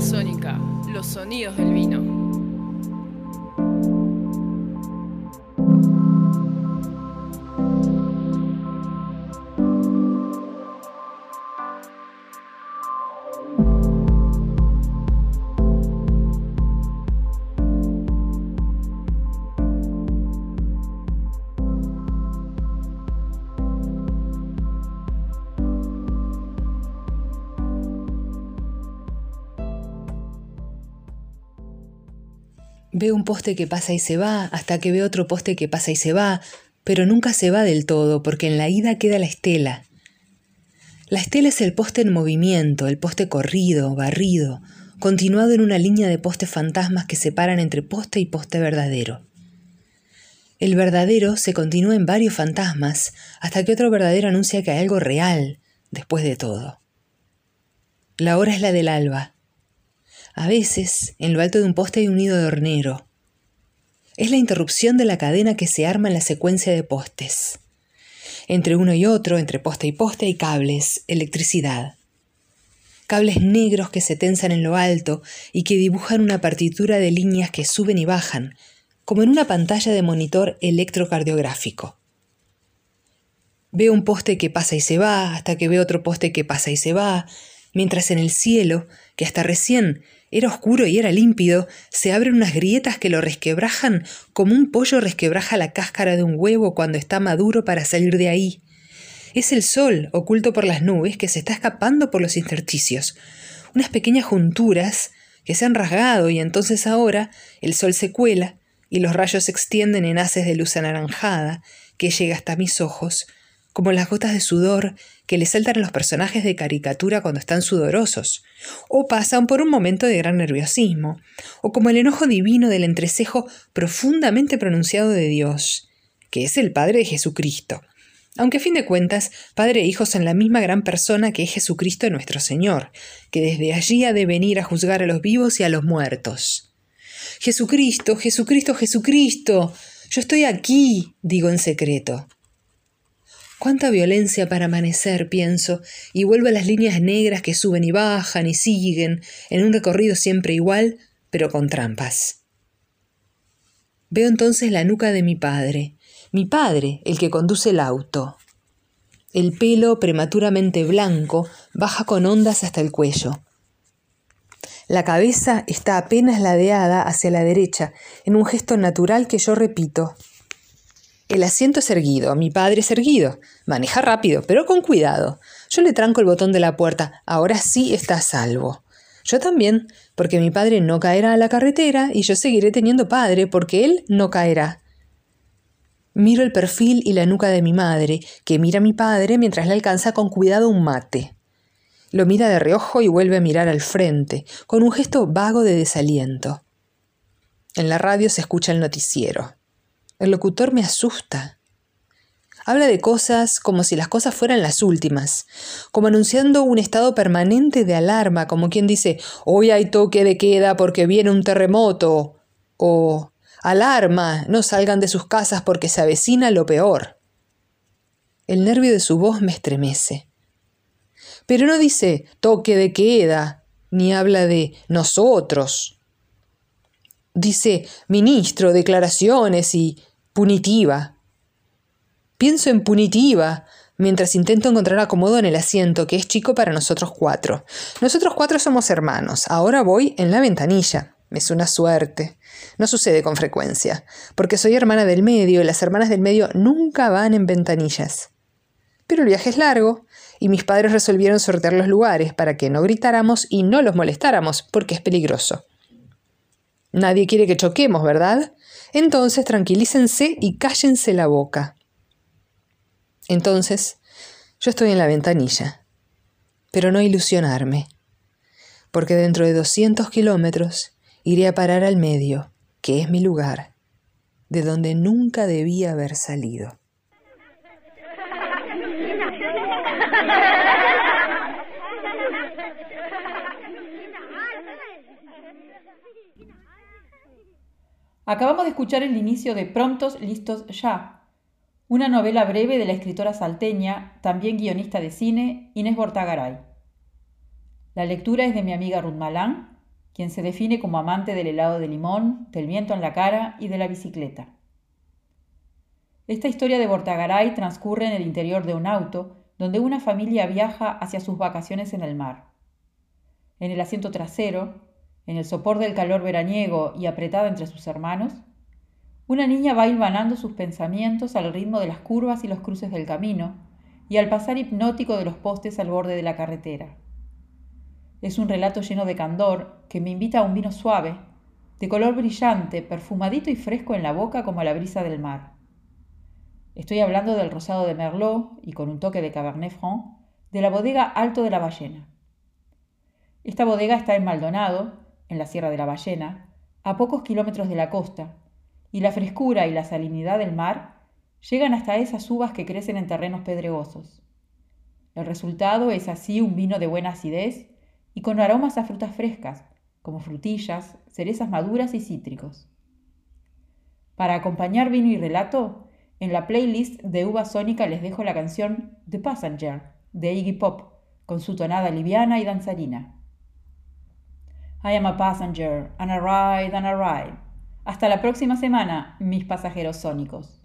Sónica, los sonidos del vino. Veo un poste que pasa y se va, hasta que veo otro poste que pasa y se va, pero nunca se va del todo, porque en la ida queda la estela. La estela es el poste en movimiento, el poste corrido, barrido, continuado en una línea de postes fantasmas que separan entre poste y poste verdadero. El verdadero se continúa en varios fantasmas hasta que otro verdadero anuncia que hay algo real después de todo. La hora es la del alba, a veces, en lo alto de un poste hay un nido de hornero. Es la interrupción de la cadena que se arma en la secuencia de postes. Entre uno y otro, entre poste y poste, hay cables, electricidad. Cables negros que se tensan en lo alto y que dibujan una partitura de líneas que suben y bajan, como en una pantalla de monitor electrocardiográfico. Veo un poste que pasa y se va, hasta que veo otro poste que pasa y se va, mientras en el cielo, que hasta recién era oscuro y era límpido, se abren unas grietas que lo resquebrajan como un pollo resquebraja la cáscara de un huevo cuando está maduro para salir de ahí. Es el sol, oculto por las nubes, que se está escapando por los intersticios. Unas pequeñas junturas que se han rasgado y entonces ahora el sol se cuela y los rayos se extienden en haces de luz anaranjada que llega hasta mis ojos, como las gotas de sudor que le saltan a los personajes de caricatura cuando están sudorosos, o pasan por un momento de gran nerviosismo, o como el enojo divino del entrecejo profundamente pronunciado de Dios, que es el Padre de Jesucristo, aunque a fin de cuentas, Padre e Hijo son la misma gran persona que es Jesucristo nuestro Señor, que desde allí ha de venir a juzgar a los vivos y a los muertos. Jesucristo, Jesucristo, Jesucristo, yo estoy aquí, digo en secreto. Cuánta violencia para amanecer, pienso, y vuelvo a las líneas negras que suben y bajan y siguen, en un recorrido siempre igual, pero con trampas. Veo entonces la nuca de mi padre, mi padre, el que conduce el auto. El pelo prematuramente blanco baja con ondas hasta el cuello. La cabeza está apenas ladeada hacia la derecha, en un gesto natural que yo repito. El asiento es erguido, mi padre es erguido. Maneja rápido, pero con cuidado. Yo le tranco el botón de la puerta. Ahora sí está a salvo. Yo también, porque mi padre no caerá a la carretera y yo seguiré teniendo padre porque él no caerá. Miro el perfil y la nuca de mi madre, que mira a mi padre mientras le alcanza con cuidado un mate. Lo mira de reojo y vuelve a mirar al frente, con un gesto vago de desaliento. En la radio se escucha el noticiero. El locutor me asusta. Habla de cosas como si las cosas fueran las últimas, como anunciando un estado permanente de alarma, como quien dice, hoy hay toque de queda porque viene un terremoto, o alarma, no salgan de sus casas porque se avecina lo peor. El nervio de su voz me estremece. Pero no dice toque de queda, ni habla de nosotros, Dice ministro, declaraciones y punitiva. Pienso en punitiva mientras intento encontrar acomodo en el asiento, que es chico para nosotros cuatro. Nosotros cuatro somos hermanos. Ahora voy en la ventanilla. Es una suerte. No sucede con frecuencia, porque soy hermana del medio y las hermanas del medio nunca van en ventanillas. Pero el viaje es largo y mis padres resolvieron sortear los lugares para que no gritáramos y no los molestáramos, porque es peligroso. Nadie quiere que choquemos, ¿verdad? Entonces tranquilícense y cállense la boca. Entonces, yo estoy en la ventanilla. Pero no ilusionarme, porque dentro de 200 kilómetros iré a parar al medio, que es mi lugar, de donde nunca debía haber salido. Acabamos de escuchar el inicio de Prontos, Listos, Ya, una novela breve de la escritora salteña, también guionista de cine, Inés Bortagaray. La lectura es de mi amiga Ruth Malán quien se define como amante del helado de limón, del viento en la cara y de la bicicleta. Esta historia de Bortagaray transcurre en el interior de un auto donde una familia viaja hacia sus vacaciones en el mar. En el asiento trasero, en el sopor del calor veraniego y apretada entre sus hermanos, una niña va hilvanando sus pensamientos al ritmo de las curvas y los cruces del camino y al pasar hipnótico de los postes al borde de la carretera. Es un relato lleno de candor que me invita a un vino suave, de color brillante, perfumadito y fresco en la boca como la brisa del mar. Estoy hablando del rosado de Merlot y con un toque de Cabernet Franc de la bodega Alto de la Ballena. Esta bodega está en Maldonado, en la Sierra de la Ballena, a pocos kilómetros de la costa, y la frescura y la salinidad del mar llegan hasta esas uvas que crecen en terrenos pedregosos. El resultado es así un vino de buena acidez y con aromas a frutas frescas, como frutillas, cerezas maduras y cítricos. Para acompañar vino y relato, en la playlist de Uva Sónica les dejo la canción The Passenger de Iggy Pop, con su tonada liviana y danzarina. I am a passenger, and I ride and I ride. Hasta la próxima semana, mis pasajeros sónicos.